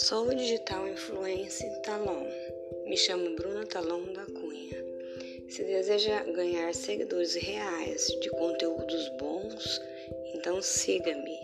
Sou digital influencer Talon. Me chamo Bruna Talon da Cunha. Se deseja ganhar seguidores reais de conteúdos bons, então siga-me